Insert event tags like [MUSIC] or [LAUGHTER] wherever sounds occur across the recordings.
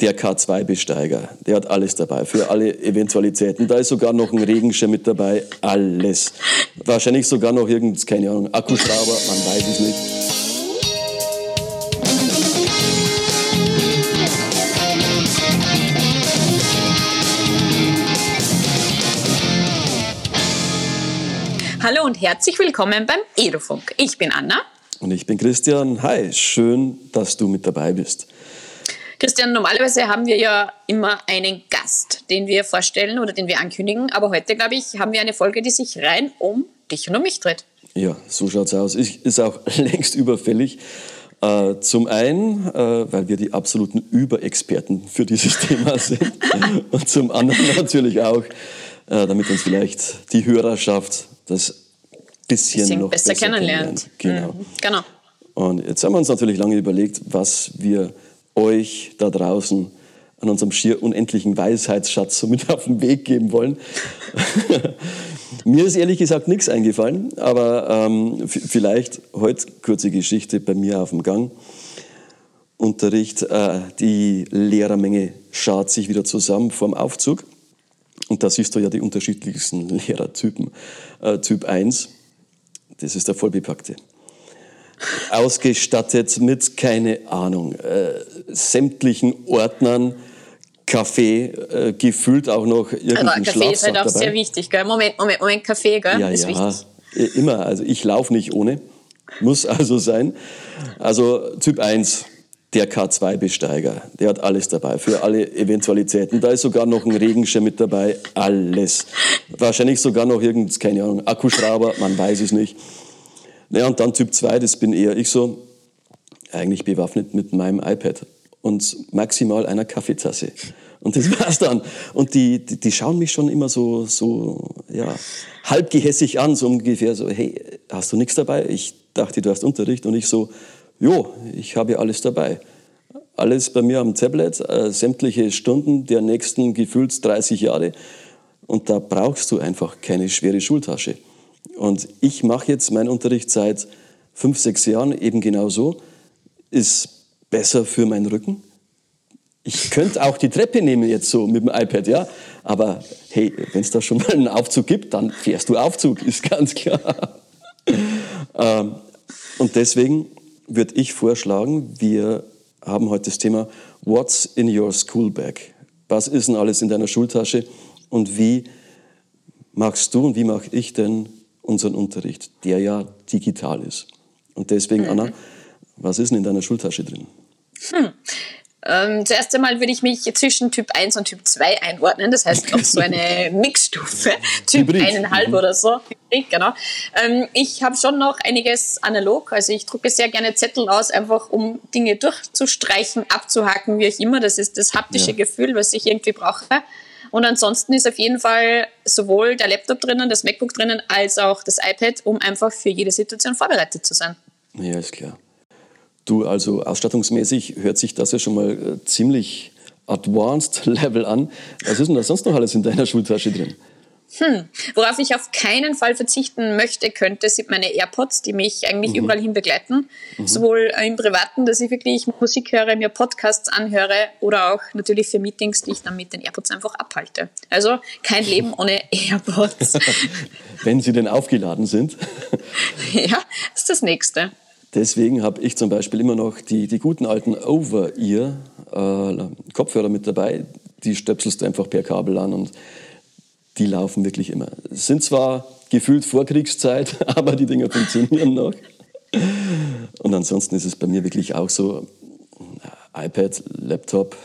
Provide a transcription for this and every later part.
der K2-Besteiger. Der hat alles dabei, für alle Eventualitäten. Da ist sogar noch ein Regenschirm mit dabei, alles. Wahrscheinlich sogar noch irgend, keine Ahnung, Akkuschrauber, man weiß es nicht. Hallo und herzlich willkommen beim Edofunk. Ich bin Anna. Und ich bin Christian. Hi, schön, dass du mit dabei bist. Christian, normalerweise haben wir ja immer einen Gast, den wir vorstellen oder den wir ankündigen. Aber heute, glaube ich, haben wir eine Folge, die sich rein um dich und um mich dreht. Ja, so schaut's aus. Ist auch [LAUGHS] längst überfällig. Äh, zum einen, äh, weil wir die absoluten Überexperten für dieses [LAUGHS] Thema sind. und zum anderen [LAUGHS] natürlich auch, äh, damit uns vielleicht die Hörerschaft das bisschen, bisschen noch besser, besser kennenlernt. Genau. Mhm, genau. Und jetzt haben wir uns natürlich lange überlegt, was wir euch da draußen an unserem schier unendlichen Weisheitsschatz so mit auf den Weg geben wollen. [LAUGHS] mir ist ehrlich gesagt nichts eingefallen, aber ähm, vielleicht heute kurze Geschichte bei mir auf dem Gang. Unterricht, äh, die Lehrermenge schaut sich wieder zusammen vorm Aufzug. Und da siehst du ja die unterschiedlichsten Lehrertypen. Äh, typ 1, das ist der Vollbepackte ausgestattet mit, keine Ahnung, äh, sämtlichen Ordnern, Kaffee, äh, gefüllt auch noch irgendein Aber Kaffee ist halt auch dabei. sehr wichtig, gell? Moment, Moment, Moment, Kaffee, gell? Ja, ist ja, wichtig. immer. Also ich laufe nicht ohne, muss [LAUGHS] also sein. Also Typ 1, der K2-Besteiger, der hat alles dabei, für alle Eventualitäten. Da ist sogar noch ein Regenschirm mit dabei, alles. Wahrscheinlich sogar noch irgendein, keine Ahnung, Akkuschrauber, man weiß es nicht. Naja, und dann Typ 2, das bin eher ich so, eigentlich bewaffnet mit meinem iPad und maximal einer Kaffeetasse. Und das [LAUGHS] war's dann. Und die, die, die, schauen mich schon immer so, so ja, halb gehässig an, so ungefähr so, hey, hast du nichts dabei? Ich dachte, du hast Unterricht. Und ich so, jo, ich habe ja alles dabei. Alles bei mir am Tablet, äh, sämtliche Stunden der nächsten gefühlt 30 Jahre. Und da brauchst du einfach keine schwere Schultasche. Und ich mache jetzt meinen Unterricht seit fünf, sechs Jahren eben genau so. Ist besser für meinen Rücken. Ich könnte auch die Treppe nehmen jetzt so mit dem iPad, ja. Aber hey, wenn es da schon mal einen Aufzug gibt, dann fährst du Aufzug, [LAUGHS] ist ganz klar. ähm, und deswegen würde ich vorschlagen, wir haben heute das Thema What's in your school bag? Was ist denn alles in deiner Schultasche und wie machst du und wie mache ich denn unseren Unterricht, der ja digital ist. Und deswegen, mhm. Anna, was ist denn in deiner Schultasche drin? Hm. Ähm, zuerst einmal würde ich mich zwischen Typ 1 und Typ 2 einordnen. Das heißt auch so [LAUGHS] eine Mixstufe, Typ 1,5 mhm. oder so. genau. Ähm, ich habe schon noch einiges analog. Also ich drucke sehr gerne Zettel aus, einfach um Dinge durchzustreichen, abzuhaken, wie auch immer. Das ist das haptische ja. Gefühl, was ich irgendwie brauche. Und ansonsten ist auf jeden Fall sowohl der Laptop drinnen, das MacBook drinnen, als auch das iPad, um einfach für jede Situation vorbereitet zu sein. Ja, ist klar. Du, also ausstattungsmäßig hört sich das ja schon mal äh, ziemlich advanced [LAUGHS] Level an. Was ist denn da sonst noch alles in deiner Schultasche drin? Hm. Worauf ich auf keinen Fall verzichten möchte, könnte, sind meine AirPods, die mich eigentlich mhm. überall hin begleiten. Mhm. Sowohl im Privaten, dass ich wirklich Musik höre, mir Podcasts anhöre oder auch natürlich für Meetings, die ich dann mit den AirPods einfach abhalte. Also kein [LAUGHS] Leben ohne AirPods. [LAUGHS] Wenn sie denn aufgeladen sind. [LAUGHS] ja, das ist das Nächste. Deswegen habe ich zum Beispiel immer noch die, die guten alten Over-Ear-Kopfhörer äh, mit dabei. Die stöpselst du einfach per Kabel an und die laufen wirklich immer. Es sind zwar gefühlt Vorkriegszeit, [LAUGHS] aber die Dinger funktionieren noch. Und ansonsten ist es bei mir wirklich auch so, äh, iPad, Laptop,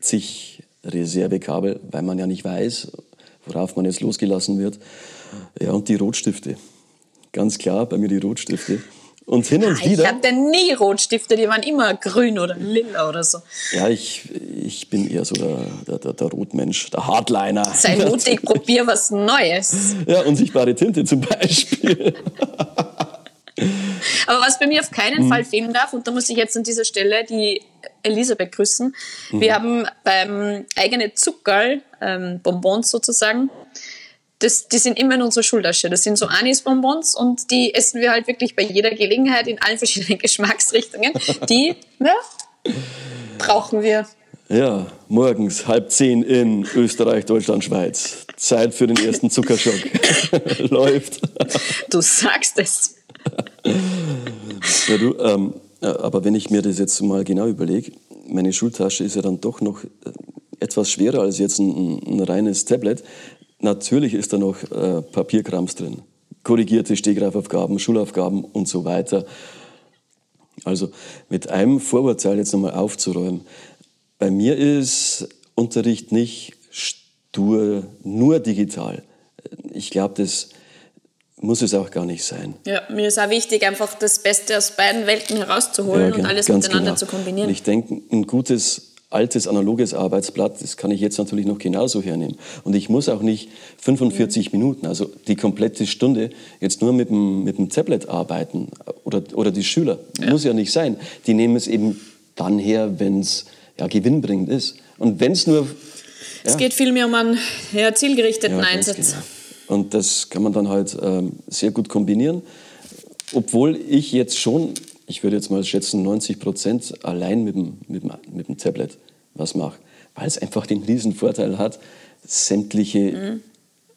zig Reservekabel, weil man ja nicht weiß, worauf man jetzt losgelassen wird. Ja, und die Rotstifte. Ganz klar, bei mir die Rotstifte. Und hin und wieder. Ich hatte nie Rotstifte, die waren immer grün oder lila oder so. Ja, ich, ich bin eher so der, der, der, Rotmensch, der Hardliner. Sei mutig, probier was Neues. Ja, unsichtbare Tinte zum Beispiel. [LAUGHS] Aber was bei mir auf keinen mhm. Fall fehlen darf, und da muss ich jetzt an dieser Stelle die Elisabeth grüßen. Mhm. Wir haben beim eigenen Zuckerl, ähm, Bonbons sozusagen, das, die sind immer in unserer Schultasche. Das sind so Anisbonbons und die essen wir halt wirklich bei jeder Gelegenheit in allen [LAUGHS] verschiedenen Geschmacksrichtungen. Die ja, brauchen wir. Ja, morgens halb zehn in Österreich, Deutschland, Schweiz. Zeit für den ersten Zuckerschock. [LAUGHS] [LAUGHS] Läuft. Du sagst es. Ja, du, ähm, aber wenn ich mir das jetzt mal genau überlege, meine Schultasche ist ja dann doch noch äh, etwas schwerer als jetzt ein, ein reines Tablet. Natürlich ist da noch äh, Papierkrams drin. Korrigierte Stegreifaufgaben, Schulaufgaben und so weiter. Also mit einem Vorurteil jetzt nochmal aufzuräumen. Bei mir ist Unterricht nicht stur, nur digital. Ich glaube, das muss es auch gar nicht sein. Ja, mir ist auch wichtig, einfach das Beste aus beiden Welten herauszuholen ja, und alles miteinander genau. zu kombinieren. Und ich denke, ein gutes altes analoges Arbeitsblatt, das kann ich jetzt natürlich noch genauso hernehmen. Und ich muss auch nicht 45 mhm. Minuten, also die komplette Stunde, jetzt nur mit dem, mit dem Tablet arbeiten. Oder, oder die Schüler. Ja. Muss ja nicht sein. Die nehmen es eben dann her, wenn es ja, gewinnbringend ist. Und wenn es nur. Es geht vielmehr um einen ja, zielgerichteten ja, Einsatz. Genau. Und das kann man dann halt ähm, sehr gut kombinieren. Obwohl ich jetzt schon, ich würde jetzt mal schätzen, 90 Prozent allein mit dem, mit, dem, mit dem Tablet was mache. Weil es einfach den riesen Vorteil hat, sämtliche mhm.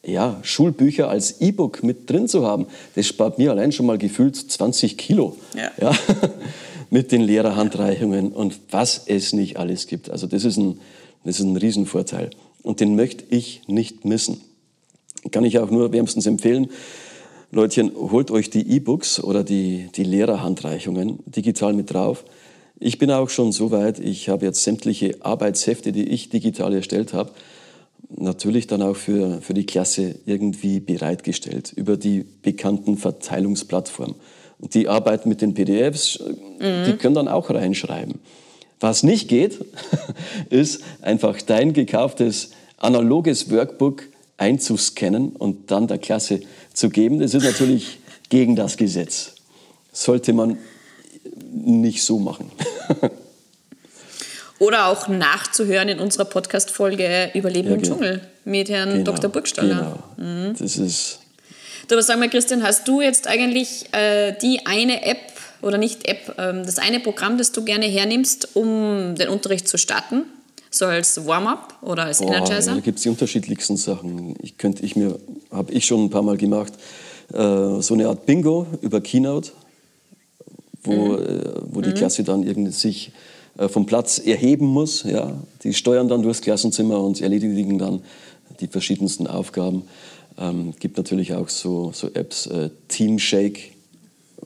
ja, Schulbücher als E-Book mit drin zu haben. Das spart mir allein schon mal gefühlt 20 Kilo. Ja. ja [LAUGHS] mit den Lehrerhandreichungen und was es nicht alles gibt. Also das ist ein, das ist ein Riesenvorteil. Und den möchte ich nicht missen. Kann ich auch nur wärmstens empfehlen. Leutchen, holt euch die E-Books oder die, die Lehrerhandreichungen digital mit drauf. Ich bin auch schon so weit, ich habe jetzt sämtliche Arbeitshefte, die ich digital erstellt habe, natürlich dann auch für, für die Klasse irgendwie bereitgestellt über die bekannten Verteilungsplattformen. Und die arbeiten mit den PDFs, mhm. die können dann auch reinschreiben. Was nicht geht, [LAUGHS] ist einfach dein gekauftes analoges Workbook einzuscannen und dann der Klasse zu geben. Das ist natürlich gegen das Gesetz. Sollte man nicht so machen. [LAUGHS] Oder auch nachzuhören in unserer Podcast-Folge Überleben ja, im genau. Dschungel mit Herrn genau, Dr. Burgstaller. Genau. Mhm. Das ist. Du, aber sag mal, Christian, hast du jetzt eigentlich äh, die eine App oder nicht App, ähm, das eine Programm, das du gerne hernimmst, um den Unterricht zu starten? So als Warm-up oder als Energizer? da gibt es die unterschiedlichsten Sachen. Ich könnte ich mir, habe ich schon ein paar Mal gemacht, äh, so eine Art Bingo über Keynote, wo, mhm. äh, wo die mhm. Klasse dann irgendwie sich äh, vom Platz erheben muss. Ja. Die steuern dann durchs Klassenzimmer und erledigen dann die verschiedensten Aufgaben. Ähm, gibt natürlich auch so, so Apps, äh, Team Shake,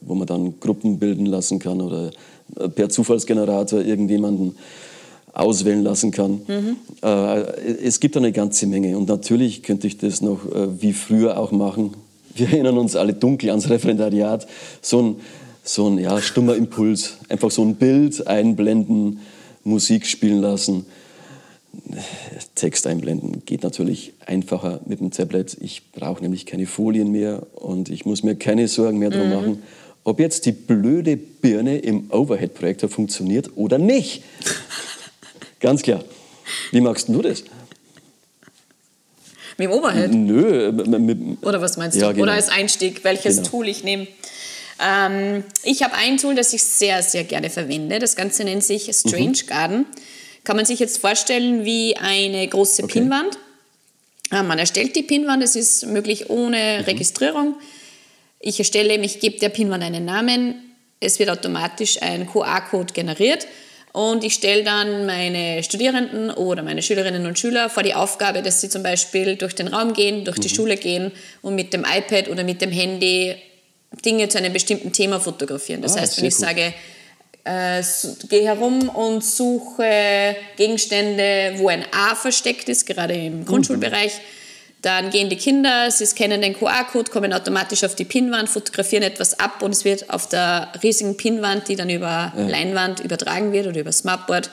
wo man dann Gruppen bilden lassen kann oder äh, per Zufallsgenerator irgendjemanden auswählen lassen kann. Mhm. Äh, es gibt eine ganze Menge und natürlich könnte ich das noch äh, wie früher auch machen. Wir erinnern uns alle dunkel ans Referendariat. So ein so ein ja, stummer Impuls. Einfach so ein Bild einblenden, Musik spielen lassen. Text einblenden geht natürlich einfacher mit dem Tablet. Ich brauche nämlich keine Folien mehr und ich muss mir keine Sorgen mehr darum mhm. machen, ob jetzt die blöde Birne im Overhead-Projektor funktioniert oder nicht. [LAUGHS] Ganz klar. Wie magst du das? Mit dem Overhead? Nö. Mit, oder was meinst du? Ja, genau. Oder als Einstieg, welches genau. Tool ich nehme? Ähm, ich habe ein Tool, das ich sehr, sehr gerne verwende. Das Ganze nennt sich Strange mhm. Garden. Kann man sich jetzt vorstellen wie eine große okay. Pinwand. Äh, man erstellt die Pinwand, es ist möglich ohne mhm. Registrierung. Ich erstelle, ich gebe der Pinwand einen Namen, es wird automatisch ein QR-Code generiert und ich stelle dann meine Studierenden oder meine Schülerinnen und Schüler vor die Aufgabe, dass sie zum Beispiel durch den Raum gehen, durch mhm. die Schule gehen und mit dem iPad oder mit dem Handy Dinge zu einem bestimmten Thema fotografieren. Das ah, heißt, wenn ich gut. sage, äh, gehe herum und suche Gegenstände, wo ein A versteckt ist, gerade im Grundschulbereich, mhm. Dann gehen die Kinder, sie scannen den QR-Code, kommen automatisch auf die Pinwand, fotografieren etwas ab und es wird auf der riesigen Pinwand, die dann über ja. Leinwand übertragen wird oder über Smartboard,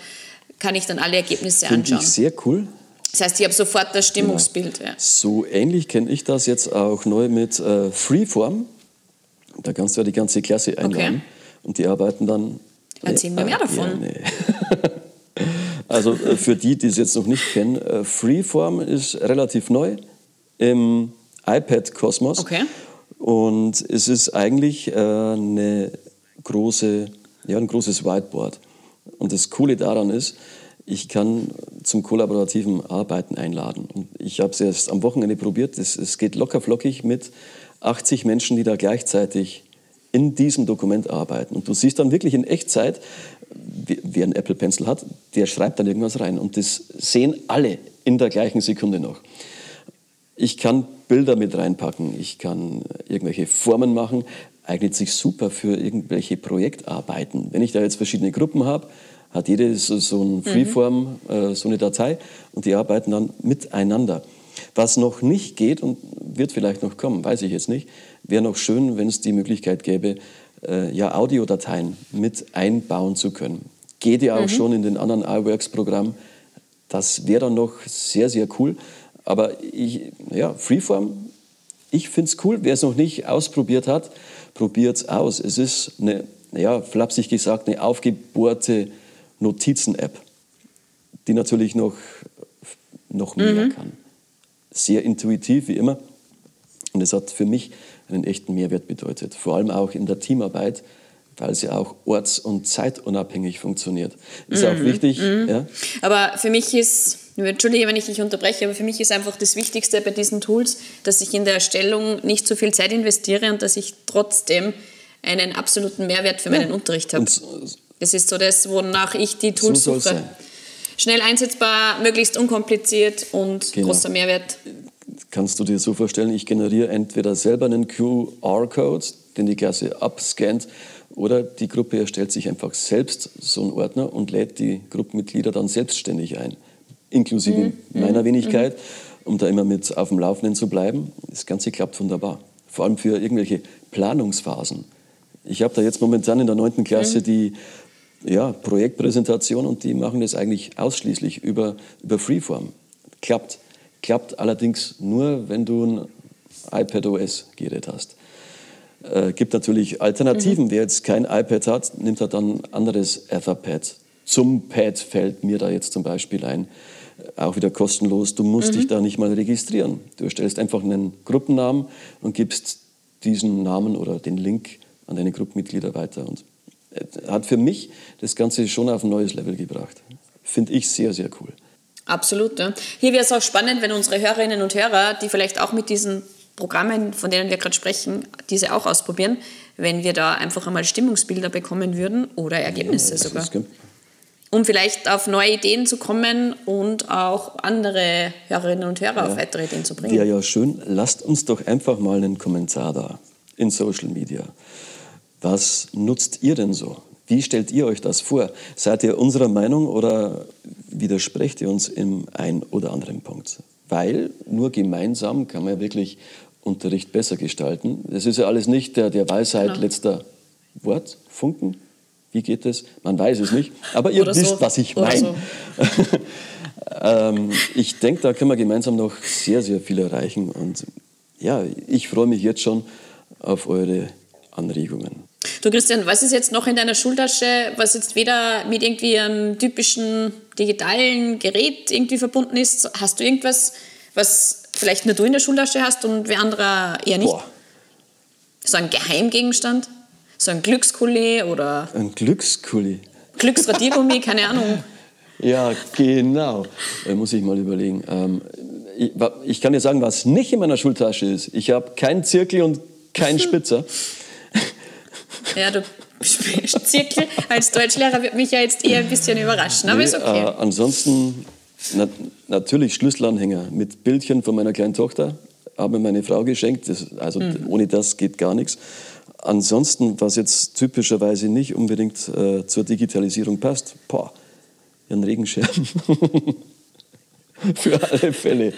kann ich dann alle Ergebnisse Find anschauen. Ich sehr cool. Das heißt, ich habe sofort das Stimmungsbild. Ja. Ja. So ähnlich kenne ich das jetzt auch neu mit äh, Freeform. Da kannst du ja die ganze Klasse einladen okay. und die arbeiten dann. Erzähl mir mehr davon. Ja, nee. [LAUGHS] also äh, für die, die es jetzt noch nicht kennen, äh, Freeform ist relativ neu im iPad-Kosmos. Okay. Und es ist eigentlich äh, eine große, ja, ein großes Whiteboard. Und das Coole daran ist, Ich kann zum kollaborativen Arbeiten einladen. Und ich habe es erst am Wochenende probiert. Es, es geht locker flockig mit 80 Menschen, die da gleichzeitig in diesem Dokument arbeiten. Und du siehst dann wirklich in Echtzeit, wer einen Apple Pencil hat, der schreibt dann irgendwas rein. Und das sehen alle in der gleichen Sekunde noch. Ich kann Bilder mit reinpacken, ich kann irgendwelche Formen machen, eignet sich super für irgendwelche Projektarbeiten. Wenn ich da jetzt verschiedene Gruppen habe, hat jede so, so ein mhm. Freeform, mhm. äh, so eine Datei und die arbeiten dann miteinander. Was noch nicht geht und wird vielleicht noch kommen, weiß ich jetzt nicht, wäre noch schön, wenn es die Möglichkeit gäbe, äh, ja, Audiodateien mit einbauen zu können. Geht ja auch mhm. schon in den anderen iWorks-Programmen. Das wäre dann noch sehr, sehr cool. Aber ich, ja, Freeform, ich finde es cool. Wer es noch nicht ausprobiert hat, probiert es aus. Es ist eine, ja, flapsig gesagt, eine aufgebohrte Notizen-App, die natürlich noch, noch mehr mhm. kann. Sehr intuitiv, wie immer. Und es hat für mich einen echten Mehrwert bedeutet. Vor allem auch in der Teamarbeit, weil sie auch orts- und zeitunabhängig funktioniert. Ist mhm. auch wichtig. Mhm. Ja? Aber für mich ist, entschuldige, wenn ich dich unterbreche, aber für mich ist einfach das Wichtigste bei diesen Tools, dass ich in der Erstellung nicht so viel Zeit investiere und dass ich trotzdem einen absoluten Mehrwert für meinen ja. Unterricht habe. Das ist so das, wonach ich die Tools so suche. Schnell einsetzbar, möglichst unkompliziert und genau. großer Mehrwert kannst du dir so vorstellen, ich generiere entweder selber einen QR-Code, den die Klasse abscannt, oder die Gruppe erstellt sich einfach selbst so einen Ordner und lädt die Gruppenmitglieder dann selbstständig ein, inklusive mhm. meiner mhm. Wenigkeit, mhm. um da immer mit auf dem Laufenden zu bleiben. Das Ganze klappt wunderbar. Vor allem für irgendwelche Planungsphasen. Ich habe da jetzt momentan in der 9. Klasse mhm. die ja, Projektpräsentation und die machen das eigentlich ausschließlich über, über Freeform. Klappt. Klappt allerdings nur, wenn du ein iPad OS-Gerät hast. Äh, gibt natürlich Alternativen. Mhm. Wer jetzt kein iPad hat, nimmt er dann ein anderes Etherpad. Zum Pad fällt mir da jetzt zum Beispiel ein. Äh, auch wieder kostenlos. Du musst mhm. dich da nicht mal registrieren. Du erstellst einfach einen Gruppennamen und gibst diesen Namen oder den Link an deine Gruppenmitglieder weiter. Und äh, hat für mich das Ganze schon auf ein neues Level gebracht. Finde ich sehr, sehr cool. Absolut. Ja. Hier wäre es auch spannend, wenn unsere Hörerinnen und Hörer, die vielleicht auch mit diesen Programmen, von denen wir gerade sprechen, diese auch ausprobieren, wenn wir da einfach einmal Stimmungsbilder bekommen würden oder Ergebnisse ja, sogar. Um vielleicht auf neue Ideen zu kommen und auch andere Hörerinnen und Hörer ja. auf weitere Ideen zu bringen. Ja, ja, schön. Lasst uns doch einfach mal einen Kommentar da in Social Media. Was nutzt ihr denn so? Wie stellt ihr euch das vor? Seid ihr unserer Meinung oder widersprecht ihr uns im ein oder anderen Punkt? Weil nur gemeinsam kann man wirklich Unterricht besser gestalten. Das ist ja alles nicht der, der Weisheit genau. letzter Wort, Funken. Wie geht das? Man weiß es nicht. Aber ihr wisst, so. was ich meine. So. [LAUGHS] ähm, ich denke, da können wir gemeinsam noch sehr, sehr viel erreichen. Und ja, ich freue mich jetzt schon auf eure Anregungen. Du Christian, was ist jetzt noch in deiner Schultasche, was jetzt weder mit irgendwie einem typischen digitalen Gerät irgendwie verbunden ist? Hast du irgendwas, was vielleicht nur du in der Schultasche hast und wer anderer eher nicht? Boah. So ein Geheimgegenstand? So ein Glückskuli oder? Ein Glückskuli? Glücksradiergummi, keine Ahnung. [LAUGHS] Ja, genau. Da muss ich mal überlegen. Ähm, ich, ich, kann dir sagen, was nicht in meiner Schultasche ist. Ich habe keinen Zirkel und keinen [LAUGHS] Spitzer. Ja, du Zirkel als Deutschlehrer wird mich ja jetzt eher ein bisschen überraschen, aber nee, ist okay. Äh, ansonsten na, natürlich Schlüsselanhänger mit Bildchen von meiner kleinen Tochter, habe mir meine Frau geschenkt. Das, also mhm. ohne das geht gar nichts. Ansonsten, was jetzt typischerweise nicht unbedingt äh, zur Digitalisierung passt, boah, ein Regenschirm. [LAUGHS] Für alle Fälle.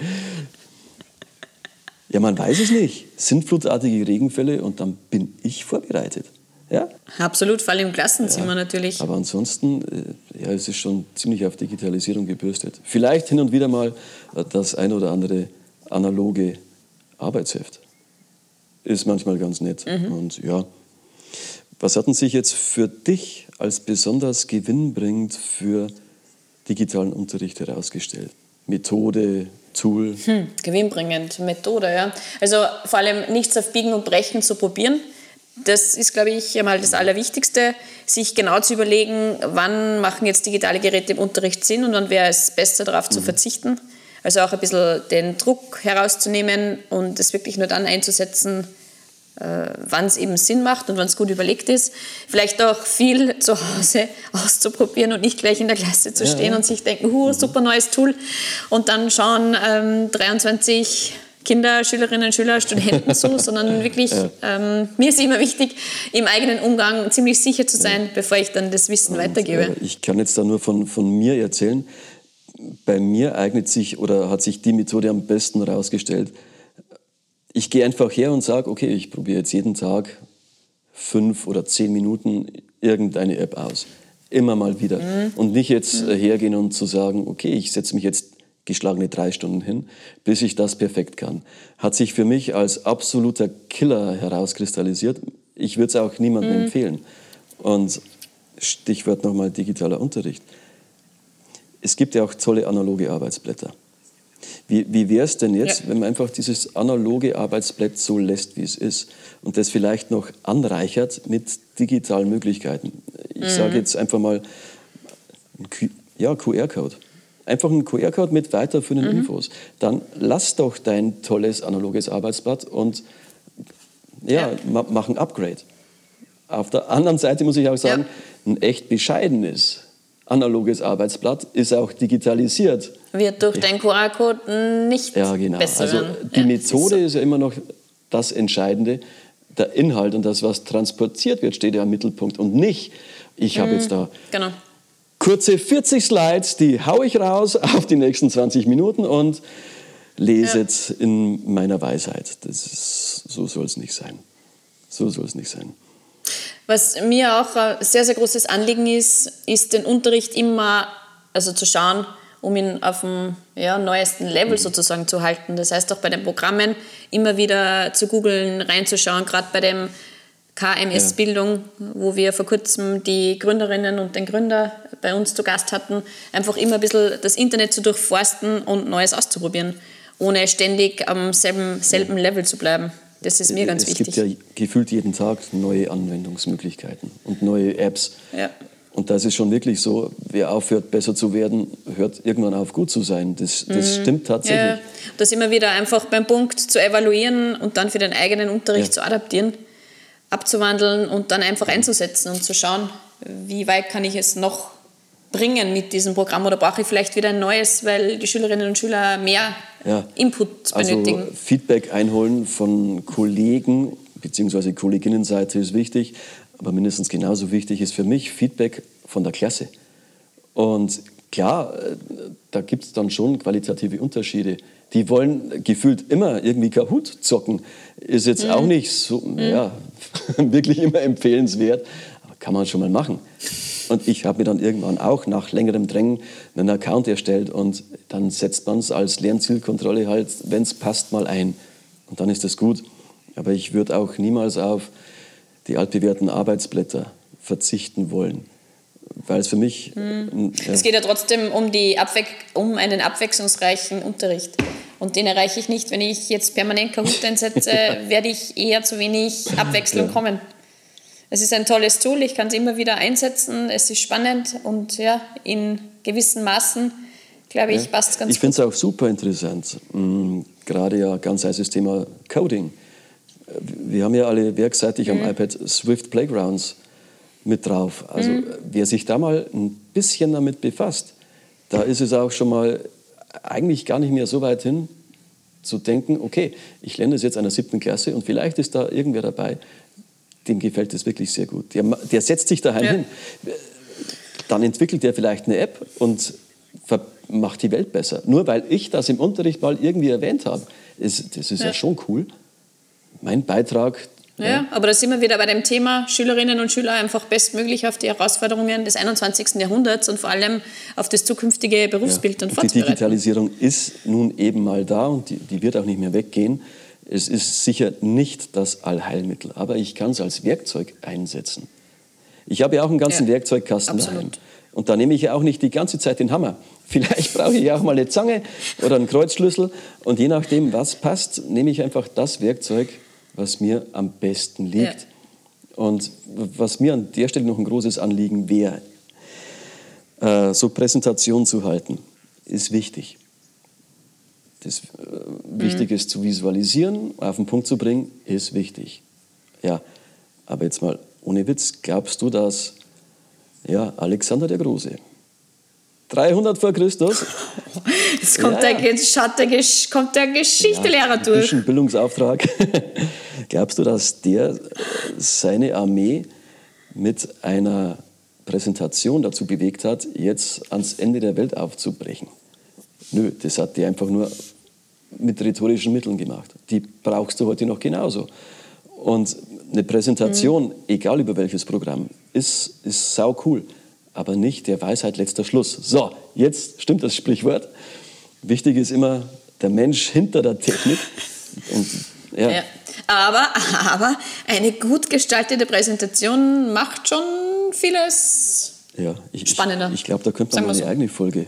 Ja, man weiß es nicht. Sintflutartige Regenfälle und dann bin ich vorbereitet. Ja? Absolut, vor allem im Klassenzimmer ja, natürlich. Aber ansonsten, äh, ja, es ist schon ziemlich auf Digitalisierung gebürstet. Vielleicht hin und wieder mal äh, das ein oder andere analoge Arbeitsheft. Ist manchmal ganz nett. Mhm. Und ja, was hat denn sich jetzt für dich als besonders gewinnbringend für digitalen Unterricht herausgestellt? Methode, Tool? Hm, gewinnbringend, Methode, ja. Also vor allem nichts auf Biegen und Brechen zu probieren, das ist, glaube ich, einmal das Allerwichtigste, sich genau zu überlegen, wann machen jetzt digitale Geräte im Unterricht Sinn und wann wäre es besser darauf mhm. zu verzichten. Also auch ein bisschen den Druck herauszunehmen und es wirklich nur dann einzusetzen, äh, wann es eben Sinn macht und wann es gut überlegt ist. Vielleicht auch viel [LAUGHS] zu Hause auszuprobieren und nicht gleich in der Klasse zu stehen ja, ja. und sich denken, huh, super neues Tool und dann schauen ähm, 23 Kinder, Schülerinnen, Schüler, Studenten zu, [LAUGHS] sondern wirklich, ja. ähm, mir ist immer wichtig, im eigenen Umgang ziemlich sicher zu sein, bevor ich dann das Wissen und, weitergebe. Äh, ich kann jetzt da nur von, von mir erzählen. Bei mir eignet sich oder hat sich die Methode am besten herausgestellt, ich gehe einfach her und sage, okay, ich probiere jetzt jeden Tag fünf oder zehn Minuten irgendeine App aus. Immer mal wieder. Mhm. Und nicht jetzt mhm. hergehen und zu sagen, okay, ich setze mich jetzt geschlagene drei Stunden hin, bis ich das perfekt kann. Hat sich für mich als absoluter Killer herauskristallisiert. Ich würde es auch niemandem mhm. empfehlen. Und Stichwort nochmal digitaler Unterricht. Es gibt ja auch tolle analoge Arbeitsblätter. Wie, wie wäre es denn jetzt, ja. wenn man einfach dieses analoge Arbeitsblatt so lässt, wie es ist und das vielleicht noch anreichert mit digitalen Möglichkeiten? Ich mhm. sage jetzt einfach mal, ja, QR-Code. Einfach ein QR-Code mit weiterführenden mhm. Infos. Dann lass doch dein tolles analoges Arbeitsblatt und ja, ja. mach ein Upgrade. Auf der anderen Seite muss ich auch sagen, ja. ein echt bescheidenes analoges Arbeitsblatt ist auch digitalisiert. Wird durch den QR-Code nicht ja, genau. besser. Also die ja, Methode ist, so. ist ja immer noch das Entscheidende. Der Inhalt und das, was transportiert wird, steht ja im Mittelpunkt und nicht, ich habe mhm, jetzt da genau. Kurze 40 Slides, die haue ich raus [LAUGHS] auf die nächsten 20 Minuten und lese ja. jetzt in meiner Weisheit. Das ist, so soll es nicht sein. So soll es nicht sein. Was mir auch ein sehr, sehr großes Anliegen ist, ist den Unterricht immer also zu schauen, um ihn auf dem ja, neuesten Level mhm. sozusagen zu halten. Das heißt auch bei den Programmen immer wieder zu googeln, reinzuschauen, gerade bei dem KMS-Bildung, wo wir vor kurzem die Gründerinnen und den Gründer bei uns zu Gast hatten, einfach immer ein bisschen das Internet zu durchforsten und Neues auszuprobieren, ohne ständig am selben, selben Level zu bleiben. Das ist mir ganz es wichtig. Es gibt ja gefühlt jeden Tag neue Anwendungsmöglichkeiten und neue Apps. Ja. Und das ist schon wirklich so, wer aufhört, besser zu werden, hört irgendwann auf, gut zu sein. Das, das mhm. stimmt tatsächlich. Ja, das immer wieder einfach beim Punkt zu evaluieren und dann für den eigenen Unterricht ja. zu adaptieren, abzuwandeln und dann einfach einzusetzen und zu schauen, wie weit kann ich es noch bringen mit diesem Programm oder brauche ich vielleicht wieder ein neues, weil die Schülerinnen und Schüler mehr ja. Input also benötigen? Also Feedback einholen von Kollegen bzw. Kolleginnenseite ist wichtig, aber mindestens genauso wichtig ist für mich Feedback von der Klasse. Und klar, äh, da gibt es dann schon qualitative Unterschiede. Die wollen gefühlt immer irgendwie Kahoot zocken. Ist jetzt mhm. auch nicht so, mhm. ja, [LAUGHS] wirklich immer empfehlenswert, aber kann man schon mal machen. Und ich habe mir dann irgendwann auch nach längerem Drängen einen Account erstellt und dann setzt man es als Lernzielkontrolle halt, wenn es passt, mal ein. Und dann ist das gut. Aber ich würde auch niemals auf die altbewährten Arbeitsblätter verzichten wollen. Weil es für mich. Hm. Ja. Es geht ja trotzdem um, die Abwe um einen abwechslungsreichen Unterricht. Und den erreiche ich nicht, wenn ich jetzt permanent Kahoot einsetze, [LAUGHS] werde ich eher zu wenig Abwechslung ja. kommen es ist ein tolles Tool, ich kann es immer wieder einsetzen, es ist spannend und ja, in gewissen Maßen, glaube ich, ja. passt es ganz Ich finde es auch super interessant, mhm. gerade ja ganz heißes Thema Coding. Wir haben ja alle werkseitig mhm. am iPad Swift Playgrounds mit drauf. Also mhm. wer sich da mal ein bisschen damit befasst, da ist es auch schon mal eigentlich gar nicht mehr so weit hin, zu denken, okay, ich lerne das jetzt einer siebten Klasse und vielleicht ist da irgendwer dabei, dem gefällt es wirklich sehr gut. Der, der setzt sich daheim ja. hin. Dann entwickelt er vielleicht eine App und macht die Welt besser. Nur weil ich das im Unterricht mal irgendwie erwähnt habe. Ist, das ist ja. ja schon cool. Mein Beitrag ja, ja, aber da sind wir wieder bei dem Thema Schülerinnen und Schüler einfach bestmöglich auf die Herausforderungen des 21. Jahrhunderts und vor allem auf das zukünftige Berufsbild ja. und, und Die Digitalisierung ist nun eben mal da und die, die wird auch nicht mehr weggehen. Es ist sicher nicht das Allheilmittel, aber ich kann es als Werkzeug einsetzen. Ich habe ja auch einen ganzen ja, Werkzeugkasten absolut. daheim. Und da nehme ich ja auch nicht die ganze Zeit den Hammer. [LAUGHS] Vielleicht brauche ich ja auch mal eine Zange oder einen Kreuzschlüssel. Und je nachdem, was passt, nehme ich einfach das Werkzeug, was mir am besten liegt. Ja. Und was mir an der Stelle noch ein großes Anliegen wäre, äh, so Präsentation zu halten, ist wichtig. Das äh, mhm. wichtig ist zu visualisieren, auf den Punkt zu bringen, ist wichtig. Ja, aber jetzt mal ohne Witz, glaubst du, dass ja, Alexander der Große 300 vor Christus. Jetzt kommt, ja. der, kommt der Geschichtelehrer ja, durch. Ein Bildungsauftrag. [LAUGHS] Glaubst du, dass der seine Armee mit einer Präsentation dazu bewegt hat, jetzt ans Ende der Welt aufzubrechen? Nö, das hat der einfach nur mit rhetorischen Mitteln gemacht. Die brauchst du heute noch genauso. Und eine Präsentation, mhm. egal über welches Programm, ist, ist sau cool aber nicht der Weisheit letzter Schluss. So, jetzt stimmt das Sprichwort. Wichtig ist immer der Mensch hinter der Technik. Und, ja. ja. Aber, [LAUGHS] aber eine gut gestaltete Präsentation macht schon vieles ja, ich, spannender. Ich, ich glaube, da könnte man eine so. eigene Folge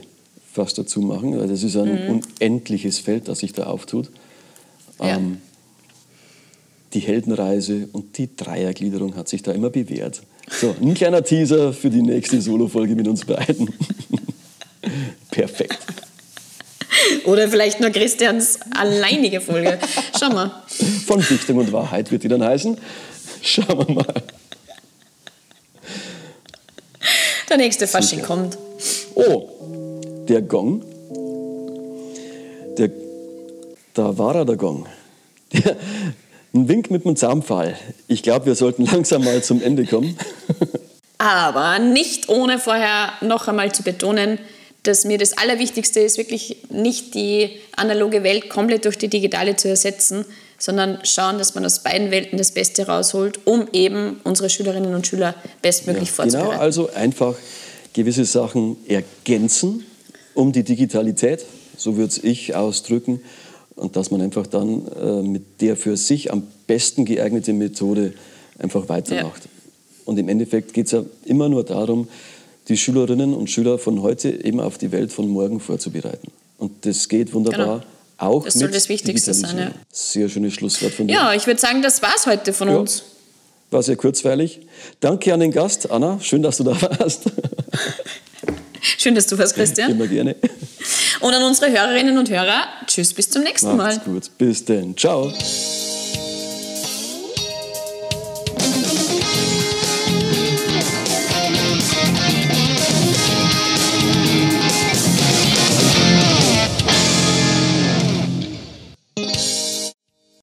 fast dazu machen, weil das ist ein mhm. unendliches Feld, das sich da auftut. Ja. Ähm, die Heldenreise und die Dreiergliederung hat sich da immer bewährt. So, ein kleiner Teaser für die nächste Solo-Folge mit uns beiden. [LAUGHS] Perfekt. Oder vielleicht nur Christians alleinige Folge. Schau mal. Von Dichtung und Wahrheit wird die dann heißen. Schauen wir mal. Der nächste Fasching kommt. Oh, der Gong. Der, da war er, der Gong. Der, ein Wink mit dem Zaunpfahl. Ich glaube, wir sollten langsam mal zum Ende kommen. Aber nicht ohne vorher noch einmal zu betonen, dass mir das Allerwichtigste ist, wirklich nicht die analoge Welt komplett durch die digitale zu ersetzen, sondern schauen, dass man aus beiden Welten das Beste rausholt, um eben unsere Schülerinnen und Schüler bestmöglich ja, vorzubereiten. Genau, also einfach gewisse Sachen ergänzen um die Digitalität, so würde es ich ausdrücken, und dass man einfach dann äh, mit der für sich am besten geeigneten Methode einfach weitermacht. Ja. Und im Endeffekt geht es ja immer nur darum, die Schülerinnen und Schüler von heute eben auf die Welt von morgen vorzubereiten. Und das geht wunderbar. Genau. Auch das soll das Wichtigste sein. Ja. Sehr schönes Schlusswort von dir. Ja, ich würde sagen, das war es heute von ja. uns. War sehr kurzweilig. Danke an den Gast, Anna. Schön, dass du da warst. [LAUGHS] Schön, dass du warst, Christian. Immer gerne. Und an unsere Hörerinnen und Hörer, tschüss, bis zum nächsten Macht's Mal. gut, bis denn. Ciao.